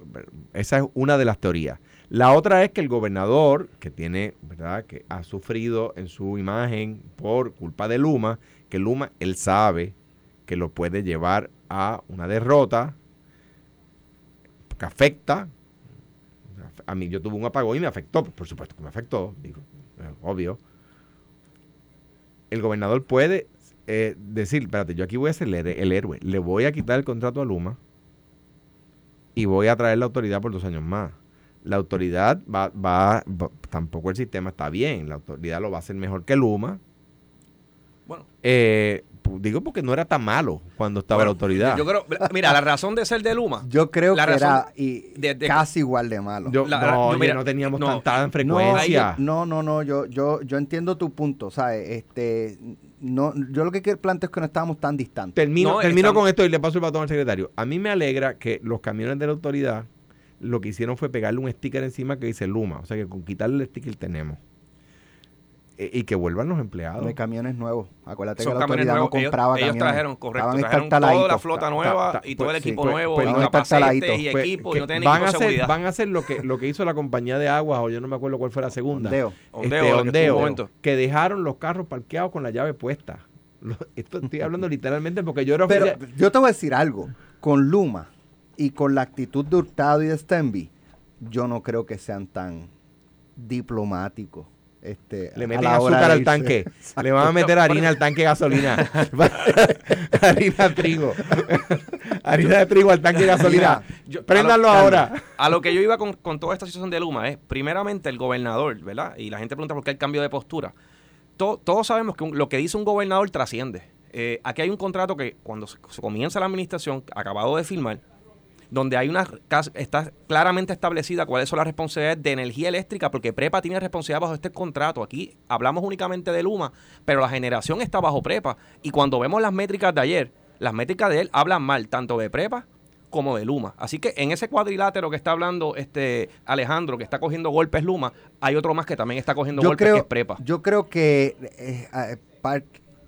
esa es una de las teorías. La otra es que el gobernador, que tiene, ¿verdad?, que ha sufrido en su imagen por culpa de Luma, que Luma, él sabe que lo puede llevar a una derrota que afecta. A mí yo tuve un apagón y me afectó, por supuesto que me afectó, digo, obvio. El gobernador puede eh, decir, espérate, yo aquí voy a ser el héroe, le voy a quitar el contrato a Luma y voy a traer la autoridad por dos años más la autoridad va, va, tampoco el sistema está bien, la autoridad lo va a hacer mejor que Luma. Bueno. Eh, digo porque no era tan malo cuando estaba la autoridad. Yo creo, mira, la razón de ser de Luma. Yo creo que era casi igual de malo. no, no teníamos tanta frecuencia. No, no, no, yo, yo, yo entiendo tu punto, ¿sabes? Este, no, yo lo que planteo es que no estábamos tan distantes. Termino, termino con esto y le paso el batón al secretario. A mí me alegra que los camiones de la autoridad lo que hicieron fue pegarle un sticker encima que dice Luma. O sea que con quitarle el sticker tenemos. E, y que vuelvan los empleados. No hay camiones nuevos. Acuérdate que la autoridad no compraba ellos, camiones. trajeron, correcto, trajeron toda la flota nueva y todo el pues, equipo pues, nuevo, pues, y capacetes y equipo, y no tienen van a hacer, Van a hacer lo que, lo que hizo la compañía de aguas, o yo no me acuerdo cuál fue la segunda. Ondeo. Este, ondeo, que dejaron los carros parqueados con la llave puesta. Esto estoy hablando literalmente porque yo era... Pero yo te voy a decir algo. Con Luma, y con la actitud de Hurtado y de Stenby, yo no creo que sean tan diplomáticos. Este, le meten azúcar al tanque. Le van a meter harina al tanque de gasolina. harina de trigo. harina de trigo al tanque de gasolina. Préndanlo ahora. A lo que yo iba con, toda esta situación de Luma es, primeramente, el gobernador, ¿verdad? Y la gente pregunta por qué el cambio de postura. todos sabemos que lo que dice un gobernador trasciende. Eh, aquí hay un contrato que cuando se comienza la administración, acabado de firmar, donde hay una está claramente establecida cuáles son las responsabilidades de energía eléctrica, porque Prepa tiene responsabilidad bajo este contrato. Aquí hablamos únicamente de Luma, pero la generación está bajo Prepa. Y cuando vemos las métricas de ayer, las métricas de él hablan mal tanto de Prepa como de Luma. Así que en ese cuadrilátero que está hablando este Alejandro, que está cogiendo golpes Luma, hay otro más que también está cogiendo golpes que es Prepa. Yo creo que eh, eh,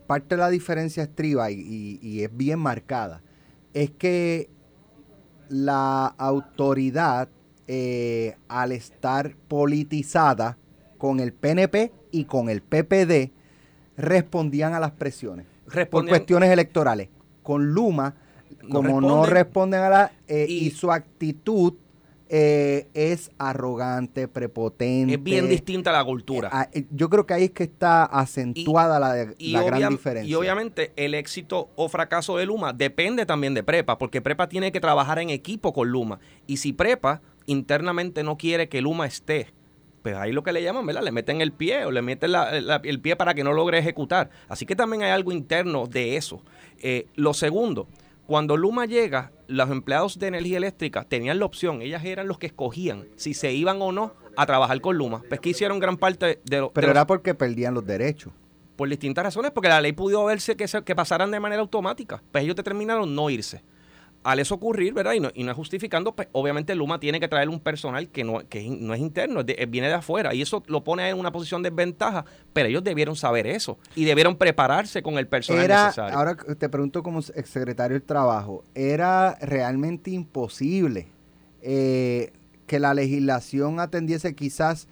parte de la diferencia estriba y es bien marcada. Es que la autoridad, eh, al estar politizada con el PNP y con el PPD, respondían a las presiones por cuestiones electorales. Con Luma, como no responden a la... Eh, y, su actitud eh, es arrogante, prepotente. Es bien distinta a la cultura. Ah, eh, yo creo que ahí es que está acentuada la, gran diferencia. Y obviamente el éxito o fracaso de Luma depende también de Prepa, porque Prepa tiene que trabajar en equipo con Luma. Y si Prepa internamente no quiere que Luma esté, pues ahí lo que le llaman, ¿verdad? Le meten el pie o le meten el pie para que no logre ejecutar. Así que también hay algo interno de eso. Eh, lo segundo, cuando Luma llega, los empleados de energía eléctrica tenían la opción, ellas eran los que escogían si se iban o no a trabajar con Luma. Pues que hicieron gran parte de, los... Pero era porque perdían los derechos. Por distintas razones, porque la ley pudo verse que, que pasaran de manera automática. Pues ellos determinaron no irse al eso ocurrir, ¿verdad? Y no, y no es justificando, pues obviamente Luma tiene que traer un personal que no, que no es interno, viene de afuera. Y eso lo pone en una posición de desventaja, pero ellos debieron saber eso y debieron prepararse con el personal necesario. Ahora te pregunto como exsecretario del Trabajo, ¿era realmente imposible eh, que la legislación atendiese quizás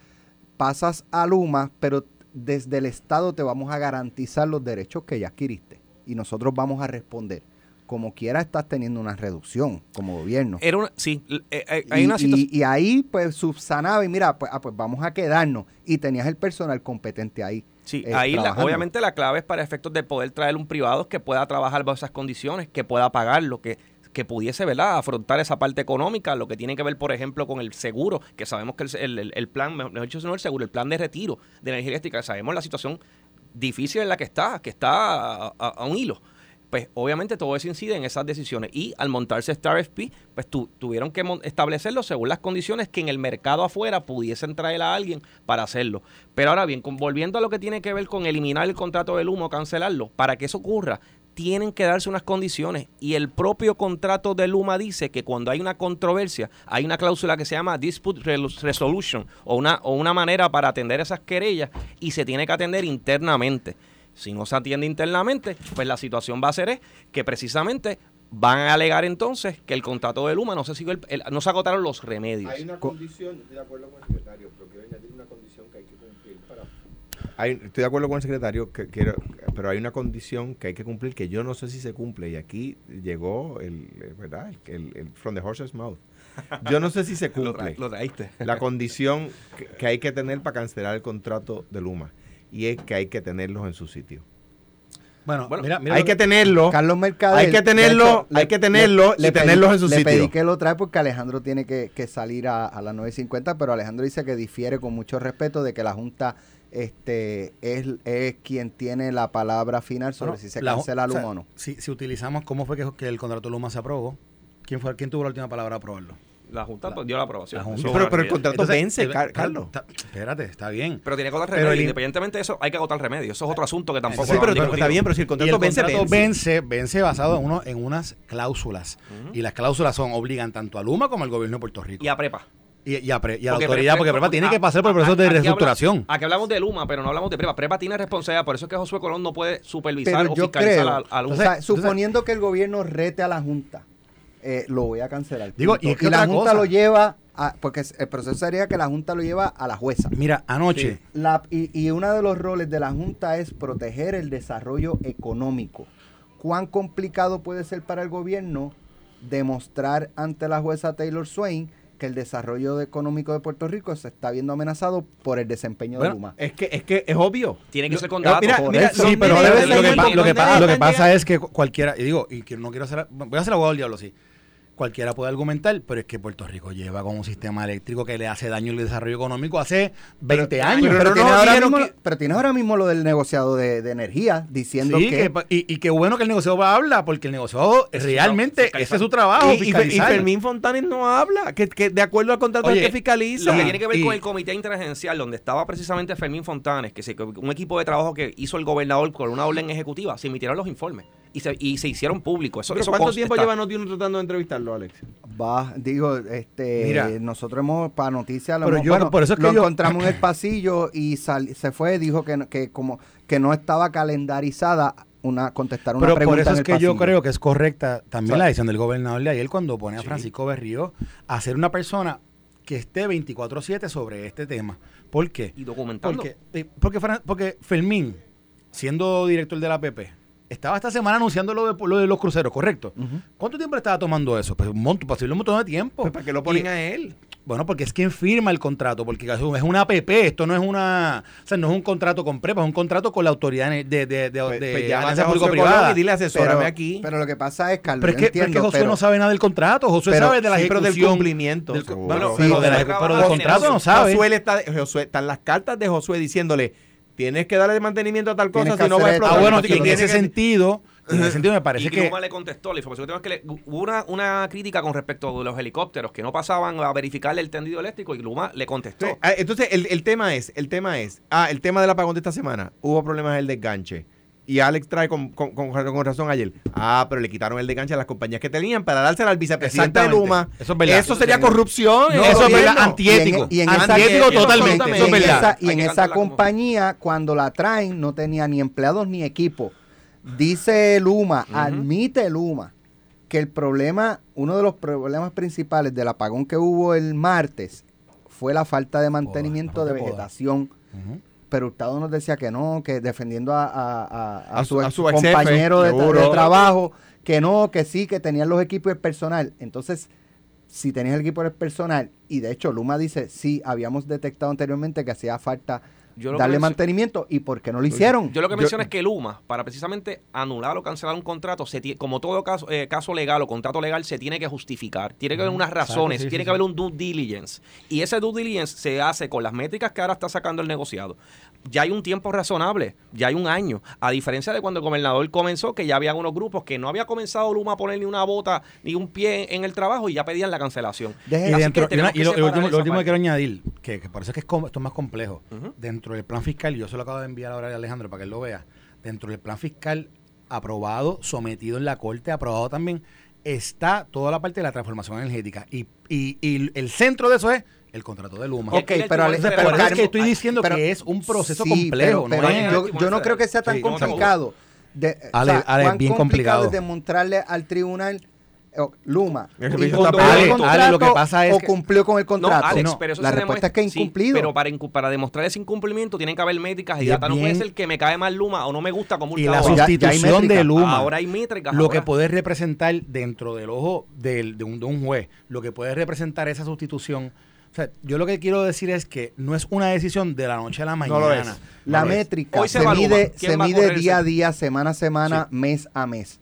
pasas a Luma, pero desde el Estado te vamos a garantizar los derechos que ya adquiriste y nosotros vamos a responder? Como quiera estás teniendo una reducción como gobierno. Era una, sí, eh, eh, hay y, una situación. Y, ahí pues subsanaba y mira, pues, ah, pues vamos a quedarnos y tenías el personal competente ahí. Sí, eh, ahí obviamente la clave es para efectos de poder traer un privado que pueda trabajar bajo esas condiciones, que pueda pagarlo, que que pudiese ¿verdad? afrontar esa parte económica, lo que tiene que ver, por ejemplo, con el seguro, que sabemos que el, el, plan, mejor dicho, no el seguro, el plan de retiro de energía eléctrica, sabemos la situación difícil en la que está, que está a un hilo pues obviamente todo eso incide en esas decisiones. Y al montarse Star FP, pues tuvieron que establecerlo según las condiciones que en el mercado afuera pudiesen traer a alguien para hacerlo. Pero ahora bien, volviendo a lo que tiene que ver con eliminar el contrato del humo, cancelarlo, para que eso ocurra, tienen que darse unas condiciones y el propio contrato de Luma dice que cuando hay una controversia hay una cláusula que se llama dispute resolution o una, o una manera para atender esas querellas y se tiene que atender internamente. Si no se atiende internamente, pues la situación va a ser es que precisamente van a alegar entonces que el contrato de Luma no se siguió no se agotaron los remedios. Hay una condición, estoy de acuerdo con el secretario, pero quiero añadir una condición que hay que cumplir para estoy de acuerdo con el secretario, que quiero, pero hay una condición que hay que cumplir que yo no sé si se cumple y aquí llegó el, ¿verdad? El, from the horse's mouth. Yo no sé si se cumple. lo, traíste. La condición que hay que tener para cancelar el contrato de Luma y es que hay que tenerlos en su sitio. Bueno, mira, mira hay que tenerlo. Carlos Mercader. Hay que tenerlo, hay que tenerlo y tenerlos en su sitio. Le pedí que lo trae porque Alejandro tiene que, salir a, a, las 9.50, pero Alejandro dice que difiere con mucho respeto de que la Junta este es, es quien tiene la palabra final sobre si se cancela Luma o, no. Si, si utilizamos cómo fue que, que el contrato Luma se aprobó, ¿quién fue quién tuvo la última palabra a aprobarlo? La Junta dio la aprobación. pero, el contrato vence, Carlos. espérate, está bien. Pero tiene que agotar remedio. Independientemente de eso, hay que agotar remedio. Eso es otro asunto que tampoco. Sí, pero, está bien, pero si el contrato, vence, vence, vence, basado en, uno, en unas cláusulas. Y las cláusulas son obligan tanto a Luma como al gobierno de Puerto Rico. Y a Prepa. Y, a, la autoridad, porque Prepa tiene que pasar por el proceso de reestructuración. aquí hablamos de Luma, pero no hablamos de Prepa. Prepa tiene responsabilidad, por eso es que Josué Colón no puede supervisar o fiscalizar a, Luma. O sea, suponiendo que el gobierno rete a la Junta, eh, lo voy a cancelar. Digo, y, que la Junta lo lleva porque el proceso sería que la Junta lo lleva a la jueza. Mira, anoche. La, y, y uno de los roles de la Junta es proteger el desarrollo económico. ¿Cuán complicado puede ser para el gobierno demostrar ante la jueza Taylor Swain que el desarrollo económico de Puerto Rico se está viendo amenazado por el desempeño de Luma. Es que, es que es obvio. Tiene que ser contrato. sí, pero lo, que, pasa, lo que pasa es que cualquiera, y digo, y que no quiero hacer, voy a hacer abogado del diablo, sí cualquiera puede argumentar, pero es que Puerto Rico lleva con un sistema eléctrico que le hace daño al desarrollo económico hace 20 años. Pero, tienes ahora mismo, lo del negociado de, energía diciendo que... y, qué bueno que el negociado habla, porque el negociado realmente, ese es su trabajo. Y, Fermín Fontanes no habla, que, de acuerdo al contrato que fiscaliza. Lo que tiene que ver con el comité interagencial, donde estaba precisamente Fermín Fontanes, que se, un equipo de trabajo que hizo el gobernador con una orden ejecutiva, se emitieron los informes y se, y se hicieron públicos. Eso, ¿Cuánto tiempo lleva Notiuno tratando de entrevistarlo, Alex? Va, digo, este, nosotros hemos, para noticias, lo, encontramos en el pasillo y se fue, dijo que, que como que no estaba calendarizada una contestar una Pero por eso es que yo creo que es correcta también la decisión del gobernador de ayer cuando pone a Francisco Berrío a ser una persona que esté 24/7 sobre este tema. ¿Por qué? Y documentando. Porque, eh, porque, porque Fermín, siendo director de la PP, estaba esta semana anunciando lo de, lo de los cruceros, ¿correcto? ¿Cuánto tiempo le estaba tomando eso? Pues un montón, posible un montón de tiempo. Pues ¿Para qué lo ponen a él? Bueno, porque es quien firma el contrato, porque es una APP, esto no es una, o sea, no es un contrato con prepa, es un contrato con la autoridad de, de, de, de, pues, pues público-privada. Y dile, asesórame aquí. Pero lo que pasa es, Carlos, pero es que, entiendo, José no sabe nada del contrato, José sabe de la ejecución. Pero del cumplimiento. bueno, pero, del contrato no sabe. Josué está, Josué, están las cartas de Josué diciéndole, tienes que darle mantenimiento a tal cosa, si no va a explotar. Ah, bueno, en ese sentido en ese sentido me parece y que... Luma le contestó, la información que tengo es que hubo una, una, crítica con respecto a los helicópteros que no pasaban a verificar el tendido eléctrico y Luma le contestó. Ah, entonces, el, el, tema es, el tema es, ah, el tema del apagón de esta semana, hubo problemas del desganche. Y Alex trae con, con, con, razón ayer. Ah, pero le quitaron el desganche a las compañías que tenían para dársela al vicepresidente de Luma. Eso, eso sería corrupción. eso es verdad, antiético. Y en, antiético totalmente. Eso es verdad. Y en esa compañía, cuando la traen, no tenía ni empleados ni equipo. Dice Luma, admite Luma, que el problema, uno de los problemas principales del apagón que hubo el martes fue la falta de mantenimiento de vegetación. Pero Hurtado nos decía que no, que defendiendo a, su, compañero de, trabajo, que no, que sí, que tenían los equipos y el personal. Entonces, si tenías el equipo y el personal, y de hecho Luma dice, sí, habíamos detectado anteriormente que hacía falta darle mantenimiento y por qué no lo hicieron. Yo lo que menciono es que Luma, para precisamente anular o cancelar un contrato, se como todo caso, eh, caso legal o contrato legal, se tiene que justificar. Tiene que haber unas razones, tiene que haber un due diligence. Y ese due diligence se hace con las métricas que ahora está sacando el negociado ya hay un tiempo razonable, ya hay un año. A diferencia de cuando el gobernador comenzó, que ya había unos grupos que no había comenzado Luma a poner ni una bota ni un pie en el trabajo y ya pedían la cancelación. y, lo, último, que quiero añadir, que, parece que es esto es más complejo, dentro del plan fiscal, y yo se lo acabo de enviar ahora a Alejandro para que él lo vea, dentro del plan fiscal aprobado, sometido en la corte, aprobado también, está toda la parte de la transformación energética. Y, y, y el centro de eso es el contrato de Luma. Ok, pero, pero, por eso es que estoy diciendo pero- que es un proceso sí, complejo. pero- no pero yo, yo no creo que sea tan Sí, complicado. De, Ale, Ale, ¿cuán bien complicado complicado. es demostrarle al tribunal Luma contrato Ale, lo que pasa es o que- cumplió con el No, contrato. Alex, No, pero eso la se respuesta demuestra- es que sí, incumplido. pero para, incu- para demostrar ese incumplimiento tienen que haber métricas y Y data. es No puede ser que me cae mal Luma o no me gusta como y la sustitución de Luma. Ahora hay métricas. lo ahora. que puede representar dentro del ojo del- de, un, de un juez, lo que puede representar esa sustitución. O sea, yo lo que quiero decir es que no es una decisión de la noche a la mañana. No lo es. La No lo es. métrica Hoy se mide, ¿Quién se mide día a día, semana a semana, mes a mes.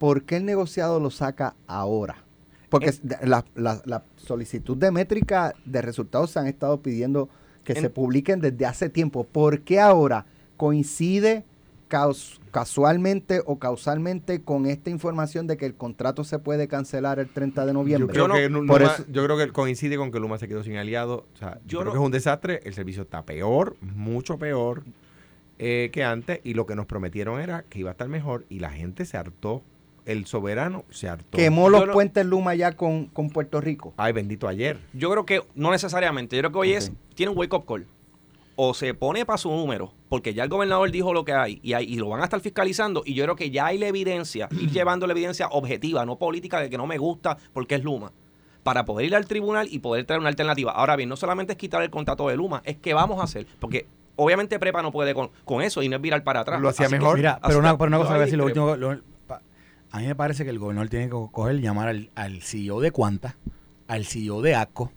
¿Por qué el negociado lo saca ahora? Porque En- la, la- la solicitud de métrica de resultados se han estado pidiendo que En- se publiquen desde hace tiempo. ¿Por qué ahora coincide caus- casualmente o causalmente con esta información de que el contrato se puede cancelar el 30 de Yo noviembre? creo, no- que Luma- por eso- yo creo que coincide con que Luma se quedó sin aliado. O sea, yo Yo creo no- que es un desastre. El servicio está peor, mucho peor eh, que antes. Y lo que nos prometieron era que iba a estar mejor. Y la gente se hartó. El soberano se hartó. Quemó Yo los no- puentes Luma ya con, con Puerto Rico. Ay, bendito ayer. Yo creo que no necesariamente. Yo creo que hoy es, tiene un wake up call. O se pone para su número, porque ya el gobernador dijo lo que hay y, hay, y lo van a estar fiscalizando. Y yo creo que ya hay la evidencia, ir llevando la evidencia objetiva, no política, de que no me gusta porque es Luma, para poder ir al tribunal y poder traer una alternativa. Ahora bien, no solamente es quitar el contrato de Luma, es que vamos a hacer, porque obviamente Prepa no puede con, con eso y no es virar para atrás. Lo hacía Así que- mejor. Mira, pero una, pero una cosa, voy a decir lo último. lo- a mí me parece que el gobernador tiene que coger y llamar al, al CEO de Cuanta, al CEO de ACO,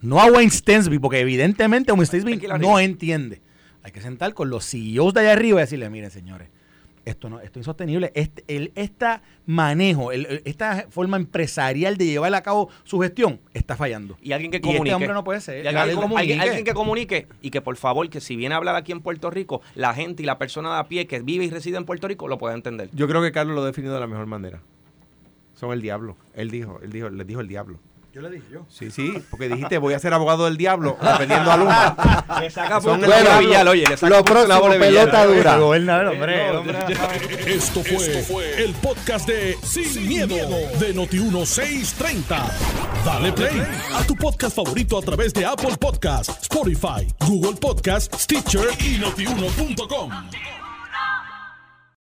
no a Wayne Stensby, porque evidentemente Wayne Stensby no entiende. Hay que sentar con los CEOs de allá arriba y decirle, miren señores, esto no, esto es insostenible. Este, el, esta manejo, el- esta forma empresarial de llevar a cabo su gestión está fallando. Y alguien que Y comunique. este hombre no puede ser. Y alguien, Dale, que- comunique. alguien- alguien que comunique y que por favor, que si viene a hablar aquí en Puerto Rico, la gente y la persona de a pie que vive y reside en Puerto Rico lo pueda entender. Yo creo que Carlos lo ha definido de la mejor manera. Son el diablo. Él dijo, él dijo, les dijo el diablo. Yo le dije yo. Sí, sí, porque dijiste voy a ser abogado del diablo dependiendo a Luma. Le saca Son el Villal, oye, le saca Lo próximo, bola de Villal. pelota dura. El gobernador, hombre, el hombre. Esto fue, el podcast de Sin, miedo, de Noti1630. Dale play a tu podcast favorito a través de Apple Podcasts, Spotify, Google Podcasts, Stitcher y notiuno.com.